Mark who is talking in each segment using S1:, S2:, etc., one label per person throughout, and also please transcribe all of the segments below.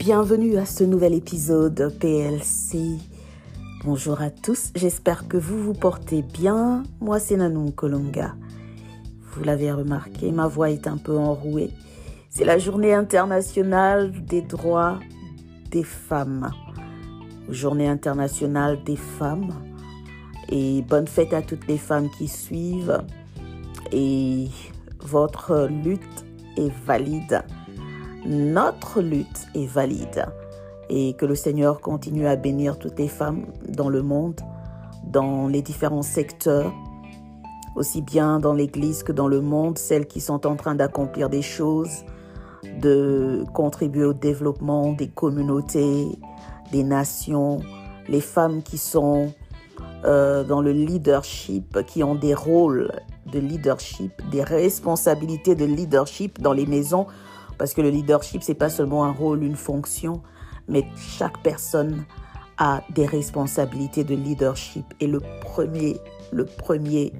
S1: Bienvenue à ce nouvel épisode PLC. Bonjour à tous, j'espère que vous vous portez bien. Moi c'est Nanou Kolonga. Vous l'avez remarqué, ma voix est un peu enrouée. C'est la journée internationale des droits des femmes. Journée internationale des femmes. Et bonne fête à toutes les femmes qui suivent. Et votre lutte est valide notre lutte est valide et que le Seigneur continue à bénir toutes les femmes dans le monde, dans les différents secteurs, aussi bien dans l'Église que dans le monde, celles qui sont en train d'accomplir des choses, de contribuer au développement des communautés, des nations, les femmes qui sont euh, dans le leadership, qui ont des rôles de leadership, des responsabilités de leadership dans les maisons parce que le leadership, c'est pas seulement un rôle, une fonction, mais chaque personne a des responsabilités de leadership. Et le premier, le premier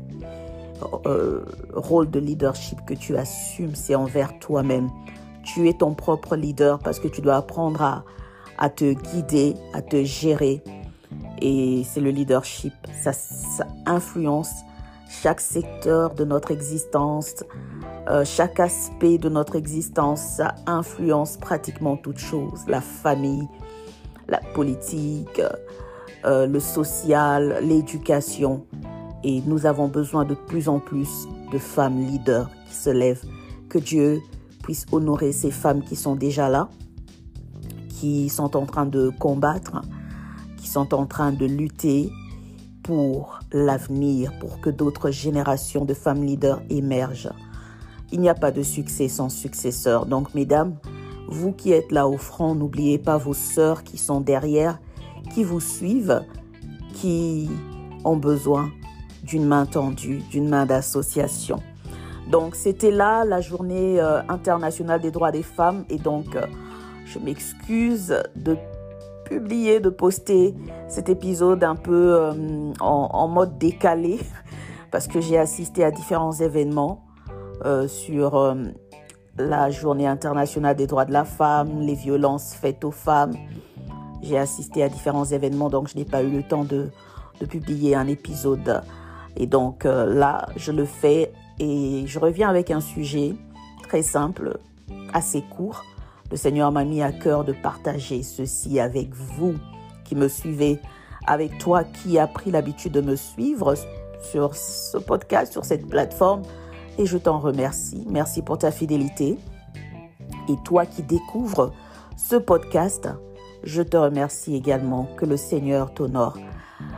S1: euh, rôle de leadership que tu assumes, c'est envers toi-même. Tu es ton propre leader parce que tu dois apprendre à, te guider, à te gérer. Et c'est le leadership. Ça influence chaque secteur de notre existence, euh, chaque aspect de notre existence, ça influence pratiquement toutes choses. La famille, la politique, euh, le social, l'éducation. Et nous avons besoin de plus en plus de femmes leaders qui se lèvent. Que Dieu puisse honorer ces femmes qui sont déjà là, qui sont en train de combattre, qui sont en train de lutter pour l'avenir, pour que d'autres générations de femmes leaders émergent. Il n'y a pas de succès sans successeur. Donc, mesdames, vous qui êtes là au front, n'oubliez pas vos sœurs qui sont derrière, qui vous suivent, qui ont besoin d'une main tendue, d'une main d'association. Donc, c'était là la journée euh, internationale des droits des femmes. Et donc, euh, je m'excuse de publier, de poster cet épisode un peu euh, en, mode décalé parce que j'ai assisté à différents événements euh, sur euh, la journée internationale des droits de la femme, les violences faites aux femmes. J'ai assisté à différents événements, donc je n'ai pas eu le temps de, de publier un épisode. Et donc là, je le fais et je reviens avec un sujet très simple, assez court, le Seigneur m'a mis à cœur de partager ceci avec vous qui me suivez, avec toi qui as pris l'habitude de me suivre sur ce podcast, sur cette plateforme. Et je t'en remercie. Merci pour ta fidélité. Et toi qui découvres ce podcast, je te remercie également. Que le Seigneur t'honore.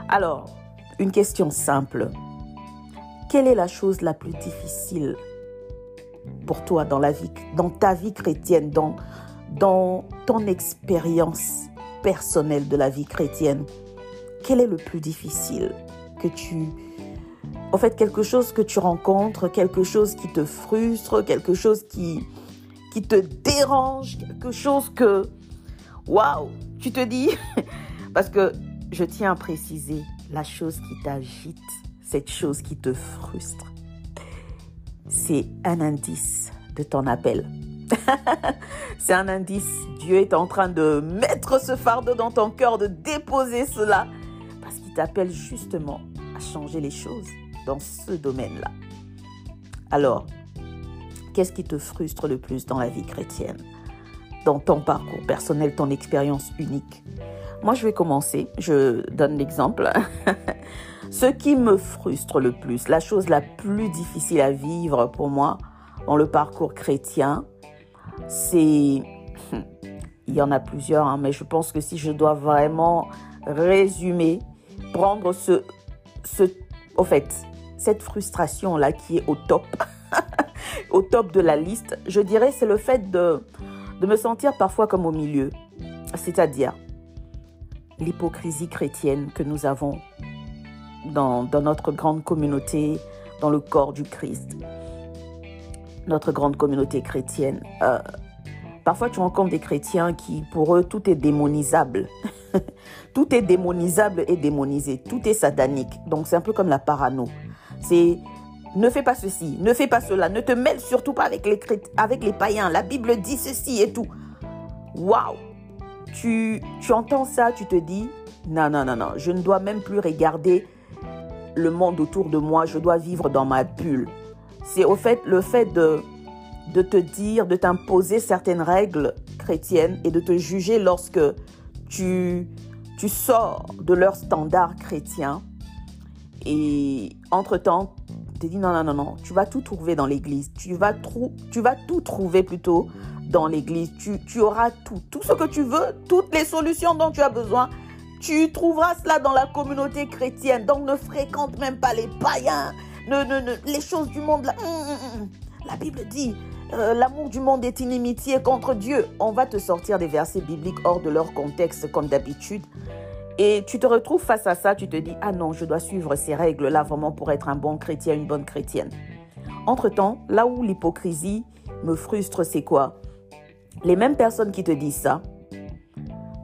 S1: Alors, une question simple. Quelle est la chose la plus difficile pour toi dans la vie, dans ta vie chrétienne, dans, dans ton expérience personnelle de la vie chrétienne, quel est le plus difficile que tu... En fait, quelque chose que tu rencontres, quelque chose qui te frustre, quelque chose qui, qui te dérange, quelque chose que... Waouh Tu te dis... Parce que je tiens à préciser, la chose qui t'agite, cette chose qui te frustre, c'est un indice de ton appel. c'est un indice. Dieu est en train de mettre ce fardeau dans ton cœur, de déposer cela, parce qu'il t'appelle justement changer les choses dans ce domaine-là. Alors, qu'est-ce qui te frustre le plus dans la vie chrétienne, dans ton parcours personnel, ton expérience unique? Moi, je vais commencer. Je donne l'exemple. Ce qui me frustre le plus, la chose la plus difficile à vivre pour moi dans le parcours chrétien, c'est... Il y en a plusieurs, hein, mais je pense que si je dois vraiment résumer, prendre ce... au fait, cette frustration-là qui est au top, au top de la liste, je dirais c'est le fait de, de me sentir parfois comme au milieu. C'est-à-dire l'hypocrisie chrétienne que nous avons dans, dans, notre grande communauté, dans le corps du Christ notre grande communauté chrétienne. Euh, parfois, tu rencontres des chrétiens qui, pour eux, tout est démonisable. tout est démonisable et démonisé. Tout est satanique. Donc, c'est un peu comme la parano. C'est ne fais pas ceci, ne fais pas cela, ne te mêle surtout pas avec les, avec les païens. La Bible dit ceci et tout. Waouh! tu, tu entends ça, tu te dis, non, non, non, non, je ne dois même plus regarder le monde autour de moi, je dois vivre dans ma bulle. C'est au fait le fait de, de te dire, de t'imposer certaines règles chrétiennes et de te juger lorsque tu, tu sors de leur standard chrétien. Et entre-temps, tu dis non, non, non, non, tu vas tout trouver dans l'église. Tu vas, tu vas tout trouver plutôt dans l'église. Tu, tu auras tout, tout ce que tu veux, toutes les solutions dont tu as besoin. Tu trouveras cela dans la communauté chrétienne. Donc ne fréquente même pas les païens, ne, ne, les choses du monde. Hum, hum, hum, la Bible dit, euh, l'amour du monde est inimitié contre Dieu. On va te sortir des versets bibliques hors de leur contexte comme d'habitude. Et tu te retrouves face à ça, tu te dis, ah non, je dois suivre ces règles-là vraiment pour être un bon chrétien, une bonne chrétienne. Entre-temps, là où l'hypocrisie me frustre, c'est quoi? Les mêmes personnes qui te disent ça,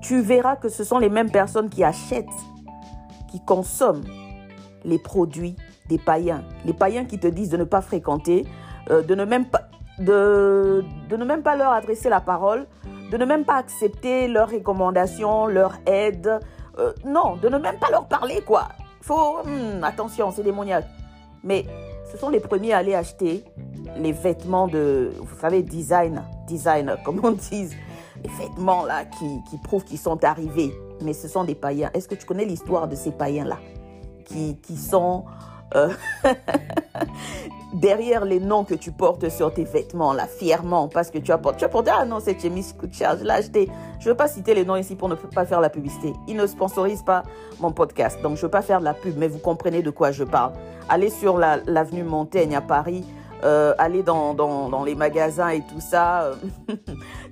S1: tu verras que ce sont les mêmes personnes qui achètent, qui consomment les produits des païens. Les païens qui te disent de ne pas fréquenter, euh, de, ne même pas, de, de ne même pas leur adresser la parole, de ne même pas accepter leurs recommandations, leur aide. Euh, non, de ne même pas leur parler, quoi. Faut, hmm, attention, c'est démoniaque. Mais ce sont les premiers à aller acheter les vêtements de, vous savez, design, design, comme on dit les vêtements là qui, qui prouvent qu'ils sont arrivés, mais ce sont des païens. Est-ce que tu connais l'histoire de ces païens-là? Qui, qui sont euh, derrière les noms que tu portes sur tes vêtements là, fièrement, parce que tu as porté, tu as ah non, c'est Chemis Charge, je l'ai acheté. Je ne veux pas citer les noms ici pour ne pas faire la publicité. Ils ne sponsorisent pas mon podcast, donc je veux pas faire la pub, mais vous comprenez de quoi je parle. Allez sur l'avenue Montaigne à Paris, euh, allez dans, dans, dans, les magasins et tout ça. Euh,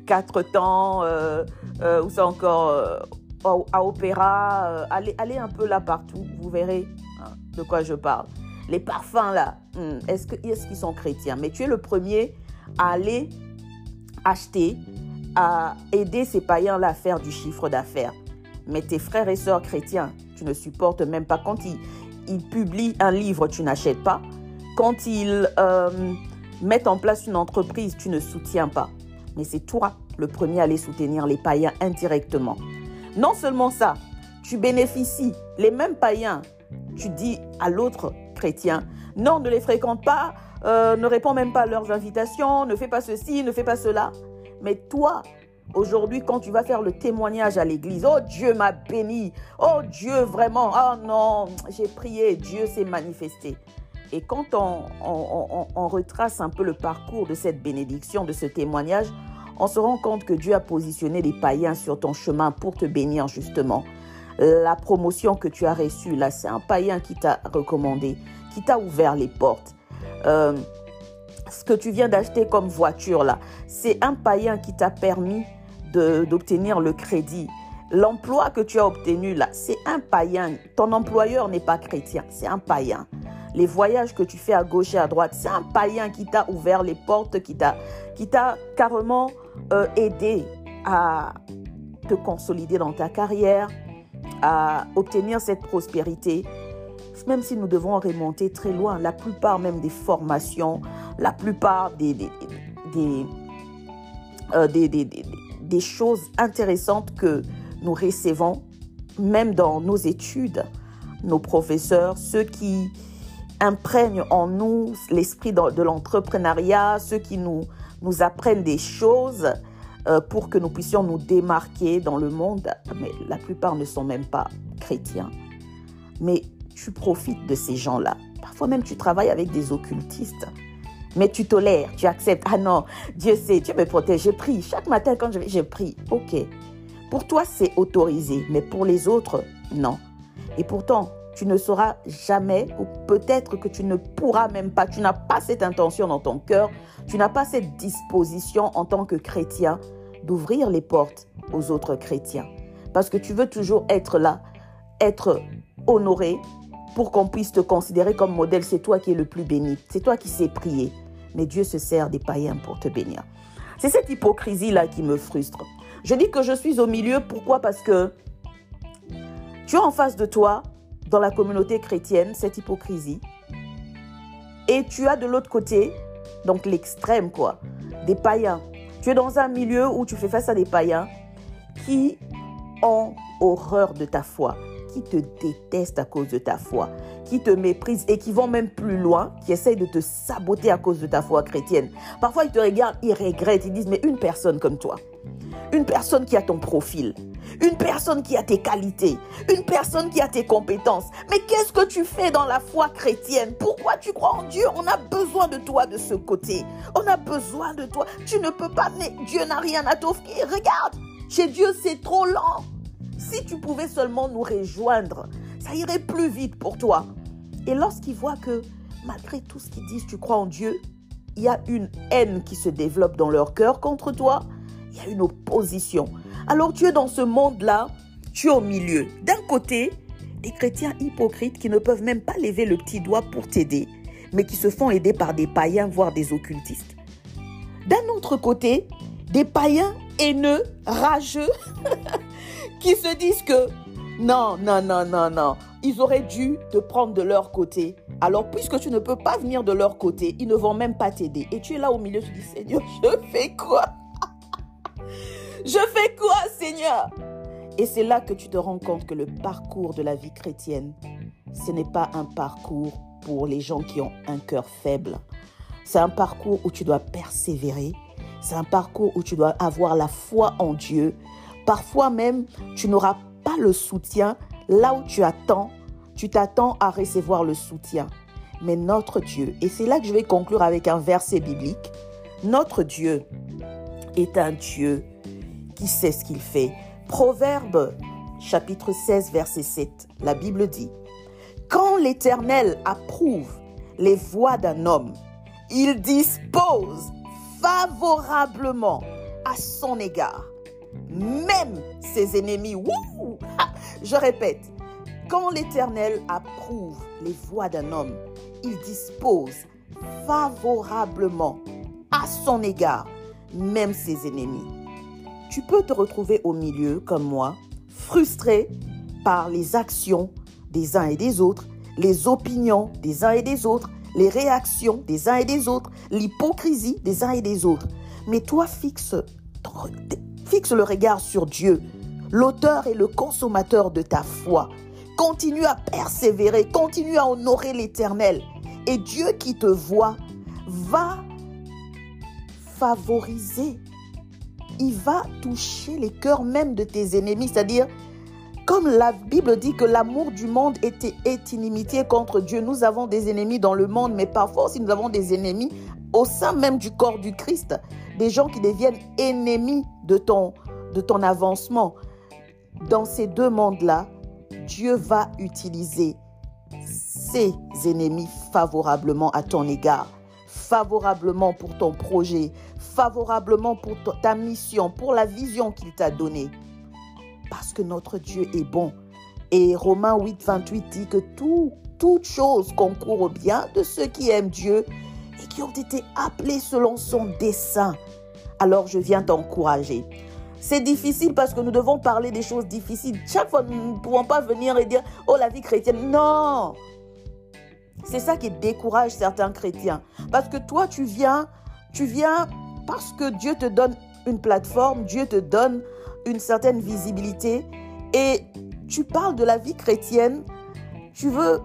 S1: quatre temps, euh, euh, ou ça encore euh, à Opéra, allez, allez un peu là partout, vous verrez hein, de quoi je parle. Les parfums là, hmm, est-ce qu'ils sont chrétiens? Mais tu es le premier à aller acheter, à aider ces païens-là à faire du chiffre d'affaires. Mais tes frères et sœurs chrétiens, tu ne supportes même pas. Quand ils, ils publient un livre, tu n'achètes pas. Quand ils mettent en place une entreprise, tu ne soutiens pas mais c'est toi le premier à aller soutenir les païens indirectement. Non seulement ça, tu bénéficies, les mêmes païens, tu dis à l'autre chrétien, non, ne les fréquente pas, euh, ne réponds même pas à leurs invitations, ne fais pas ceci, ne fais pas cela. Mais toi, aujourd'hui, quand tu vas faire le témoignage à l'église, oh Dieu m'a béni, oh Dieu vraiment, oh non, j'ai prié, Dieu s'est manifesté. Et quand on, retrace un peu le parcours de cette bénédiction, de ce témoignage, on se rend compte que Dieu a positionné les païens sur ton chemin pour te bénir justement. La promotion que tu as reçue, là, c'est un païen qui t'a recommandé, qui t'a ouvert les portes. Euh, ce que tu viens d'acheter comme voiture, là, c'est un païen qui t'a permis d'obtenir le crédit. L'emploi que tu as obtenu, là, c'est un païen. Ton employeur n'est pas chrétien, c'est un païen les voyages que tu fais à gauche et à droite, c'est un païen qui t'a ouvert les portes, qui t'a, carrément euh, aidé à te consolider dans ta carrière, à obtenir cette prospérité. Même si nous devons remonter très loin, la plupart même des formations, la plupart des, des, des, euh, des, des choses intéressantes que nous recevons, même dans nos études, nos professeurs, ceux qui, imprègnent en nous l'esprit de l'entrepreneuriat, ceux qui nous, nous apprennent des choses euh, pour que nous puissions nous démarquer dans le monde. Mais la plupart ne sont même pas chrétiens. Mais tu profites de ces gens-là. Parfois même tu travailles avec des occultistes. Mais tu tolères, tu acceptes. Ah non, Dieu sait, Dieu me protège. J'ai pris. Chaque matin quand je vais, j'ai pris. Ok. Pour toi, c'est autorisé. Mais pour les autres, non. Et pourtant, tu ne sauras jamais, ou peut-être que tu ne pourras même pas, tu n'as pas cette intention dans ton cœur, tu n'as pas cette disposition en tant que chrétien d'ouvrir les portes aux autres chrétiens. Parce que tu veux toujours être là, être honoré pour qu'on puisse te considérer comme modèle. C'est toi qui es le plus béni, c'est toi qui sais prier. Mais Dieu se sert des païens pour te bénir. C'est cette hypocrisie-là qui me frustre. Je dis que je suis au milieu, pourquoi? Parce que tu as en face de toi dans la communauté chrétienne, cette hypocrisie. Et tu as de l'autre côté, donc l'extrême, quoi, des païens. Tu es dans un milieu où tu fais face à des païens qui ont horreur de ta foi, qui te détestent à cause de ta foi, qui te méprisent et qui vont même plus loin, qui essayent de te saboter à cause de ta foi chrétienne. Parfois, ils te regardent, ils regrettent, ils disent, mais une personne comme toi, une personne qui a ton profil, une personne qui a tes qualités, une personne qui a tes compétences. Mais qu'est-ce que tu fais dans la foi chrétienne? Pourquoi tu crois en Dieu? On a besoin de toi de ce côté. On a besoin de toi. Tu ne peux pas... Dieu n'a rien à t'offrir. Regarde, chez Dieu, c'est trop lent. Si tu pouvais seulement nous rejoindre, ça irait plus vite pour toi. Et lorsqu'ils voient que malgré tout ce qu'ils disent, tu crois en Dieu, il y a une haine qui se développe dans leur cœur contre toi, il y a une opposition. Alors tu es dans ce monde-là, tu es au milieu. D'un côté, des chrétiens hypocrites qui ne peuvent même pas lever le petit doigt pour t'aider, mais qui se font aider par des païens, voire des occultistes. D'un autre côté, des païens haineux, rageux, qui se disent que non, non, non, non, non, ils auraient dû te prendre de leur côté. Alors, puisque tu ne peux pas venir de leur côté, ils ne vont même pas t'aider. Et tu es là au milieu, tu dis, Seigneur, je fais quoi? Je fais quoi, Seigneur? Et c'est là que tu te rends compte que le parcours de la vie chrétienne, ce n'est pas un parcours pour les gens qui ont un cœur faible. C'est un parcours où tu dois persévérer. C'est un parcours où tu dois avoir la foi en Dieu. Parfois même, tu n'auras pas le soutien là où tu attends. Tu t'attends à recevoir le soutien. Mais notre Dieu, et c'est là que je vais conclure avec un verset biblique, notre Dieu est un Dieu qui sait ce qu'il fait. Proverbe chapitre 16 verset 7, la Bible dit, Quand l'Éternel approuve les voies d'un homme, il dispose favorablement à son égard même ses ennemis. Je répète, quand l'Éternel approuve les voies d'un homme, il dispose favorablement à son égard, même ses ennemis. Tu peux te retrouver au milieu, comme moi, frustré par les actions des uns et des autres, les opinions des uns et des autres, les réactions des uns et des autres, l'hypocrisie des uns et des autres. Mais toi, fixe Fixe le regard sur Dieu, l'auteur et le consommateur de ta foi. Continue à persévérer, continue à honorer l'Éternel. Et Dieu qui te voit va favoriser. Il va toucher les cœurs même de tes ennemis. C'est-à-dire, comme la Bible dit que l'amour du monde est, inimitié contre Dieu, nous avons des ennemis dans le monde, mais parfois aussi nous avons des ennemis au sein même du corps du Christ des gens qui deviennent ennemis de ton, de ton avancement. Dans ces deux mondes-là, Dieu va utiliser ses ennemis favorablement à ton égard, favorablement pour ton projet, favorablement pour ta mission, pour la vision qu'il t'a donnée. Parce que notre Dieu est bon. Et Romains 8, 28 dit que tout, toute chose concourt au bien de ceux qui aiment Dieu et qui ont été appelés selon son dessein. Alors je viens t'encourager. C'est difficile parce que nous devons parler des choses difficiles. Chaque fois, nous ne pouvons pas venir et dire, oh, la vie chrétienne. Non. C'est ça qui décourage certains chrétiens. Parce que toi, tu viens, tu viens parce que Dieu te donne une plateforme, Dieu te donne une certaine visibilité et tu parles de la vie chrétienne. Tu veux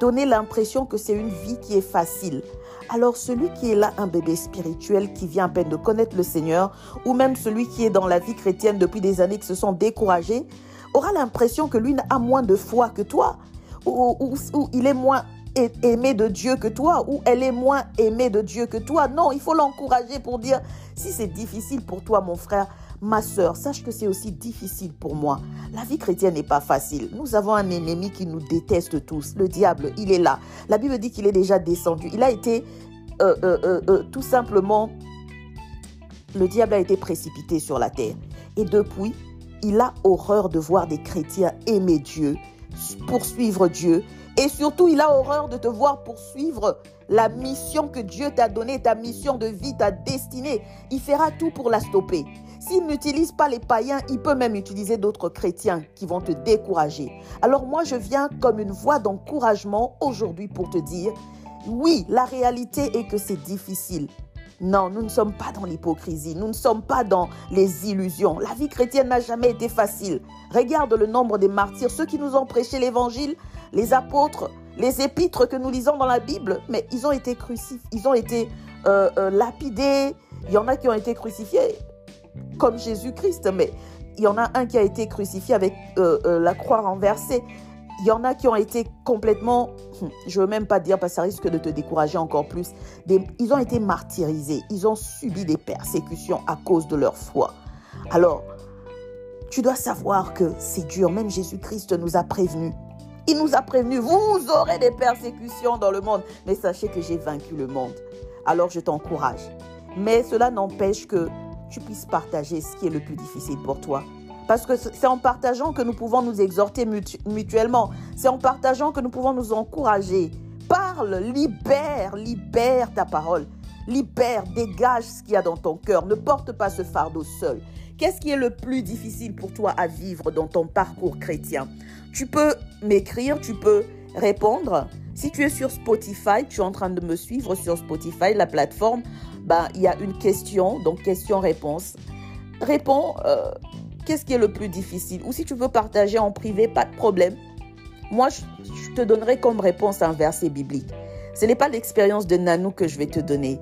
S1: donner l'impression que c'est une vie qui est facile. Alors celui qui est là, un bébé spirituel qui vient à peine de connaître le Seigneur, ou même celui qui est dans la vie chrétienne depuis des années qui se sont découragés, aura l'impression que lui a moins de foi que toi, ou, ou il est moins aimé de Dieu que toi, ou elle est moins aimée de Dieu que toi. Non, il faut l'encourager pour dire, si c'est difficile pour toi, mon frère, Ma sœur, sache que c'est aussi difficile pour moi. La vie chrétienne n'est pas facile. Nous avons un ennemi qui nous déteste tous. Le diable, il est là. La Bible dit qu'il est déjà descendu. Il a été euh, euh, euh, tout simplement... Le diable a été précipité sur la terre. Et depuis, il a horreur de voir des chrétiens aimer Dieu, poursuivre Dieu. Et surtout, il a horreur de te voir poursuivre la mission que Dieu t'a donnée, ta mission de vie, ta destinée. Il fera tout pour la stopper. S'il n'utilise pas les païens, il peut même utiliser d'autres chrétiens qui vont te décourager. Alors moi, je viens comme une voix d'encouragement aujourd'hui pour te dire, oui, la réalité est que c'est difficile. Non, nous ne sommes pas dans l'hypocrisie, nous ne sommes pas dans les illusions. La vie chrétienne n'a jamais été facile. Regarde le nombre des martyrs, ceux qui nous ont prêché l'évangile, les apôtres, les épîtres que nous lisons dans la Bible, mais ils ont été crucifiés, ils ont été euh, euh, lapidés. Il y en a qui ont été crucifiés comme Jésus-Christ, mais il y en a un qui a été crucifié avec euh, la croix renversée. Il y en a qui ont été complètement, je ne veux même pas dire parce que ça risque de te décourager encore plus, ils ont été martyrisés, ils ont subi des persécutions à cause de leur foi. Alors, tu dois savoir que c'est dur, même Jésus-Christ nous a prévenus. Il nous a prévenus, vous aurez des persécutions dans le monde, mais sachez que j'ai vaincu le monde. Alors je t'encourage. Mais cela n'empêche que tu puisses partager ce qui est le plus difficile pour toi. Parce que c'est en partageant que nous pouvons nous exhorter mutuellement. C'est en partageant que nous pouvons nous encourager. Parle, libère, libère ta parole. Libère, dégage ce qu'il y a dans ton cœur. Ne porte pas ce fardeau seul. Qu'est-ce qui est le plus difficile pour toi à vivre dans ton parcours chrétien? Tu peux m'écrire, tu peux répondre. Si tu es sur Spotify, tu es en train de me suivre sur Spotify, la plateforme, ben, il y a une question, donc question-réponse. Réponds, euh, qu'est-ce qui est le plus difficile? Ou si tu veux partager en privé, pas de problème. Moi, je, te donnerai comme réponse un verset biblique. Ce n'est pas l'expérience de Nanou que je vais te donner,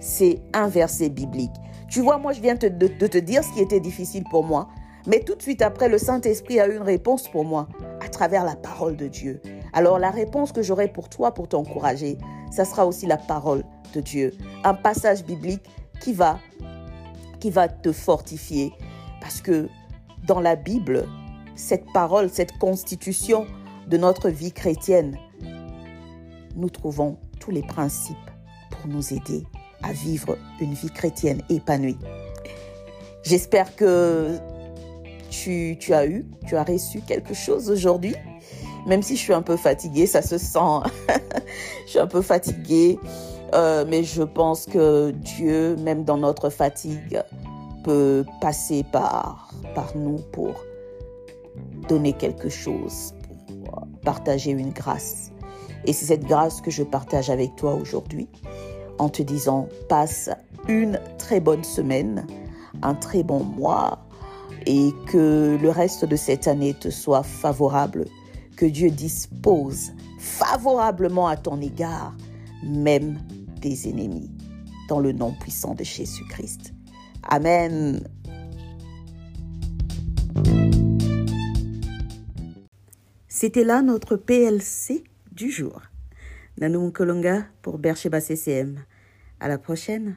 S1: c'est un verset biblique. Tu vois, moi, je viens de te dire ce qui était difficile pour moi. Mais tout de suite après, le Saint-Esprit a eu une réponse pour moi travers la parole de Dieu. Alors la réponse que j'aurai pour toi, pour t'encourager, ça sera aussi la parole de Dieu. Un passage biblique qui va, qui va te fortifier. Parce que dans la Bible, cette parole, cette constitution de notre vie chrétienne, nous trouvons tous les principes pour nous aider à vivre une vie chrétienne épanouie. J'espère que tu, as eu, tu as reçu quelque chose aujourd'hui? Même si je suis un peu fatiguée, ça se sent. je suis un peu fatiguée, euh, mais je pense que Dieu, même dans notre fatigue, peut passer par, par nous pour donner quelque chose, pour partager une grâce. Et c'est cette grâce que je partage avec toi aujourd'hui en te disant passe une très bonne semaine, un très bon mois, et que le reste de cette année te soit favorable, que Dieu dispose favorablement à ton égard, même des ennemis, dans le nom puissant de Jésus-Christ. Amen. C'était là notre PLC du jour. Nanou Kolonga pour Bercheba CCM. À la prochaine.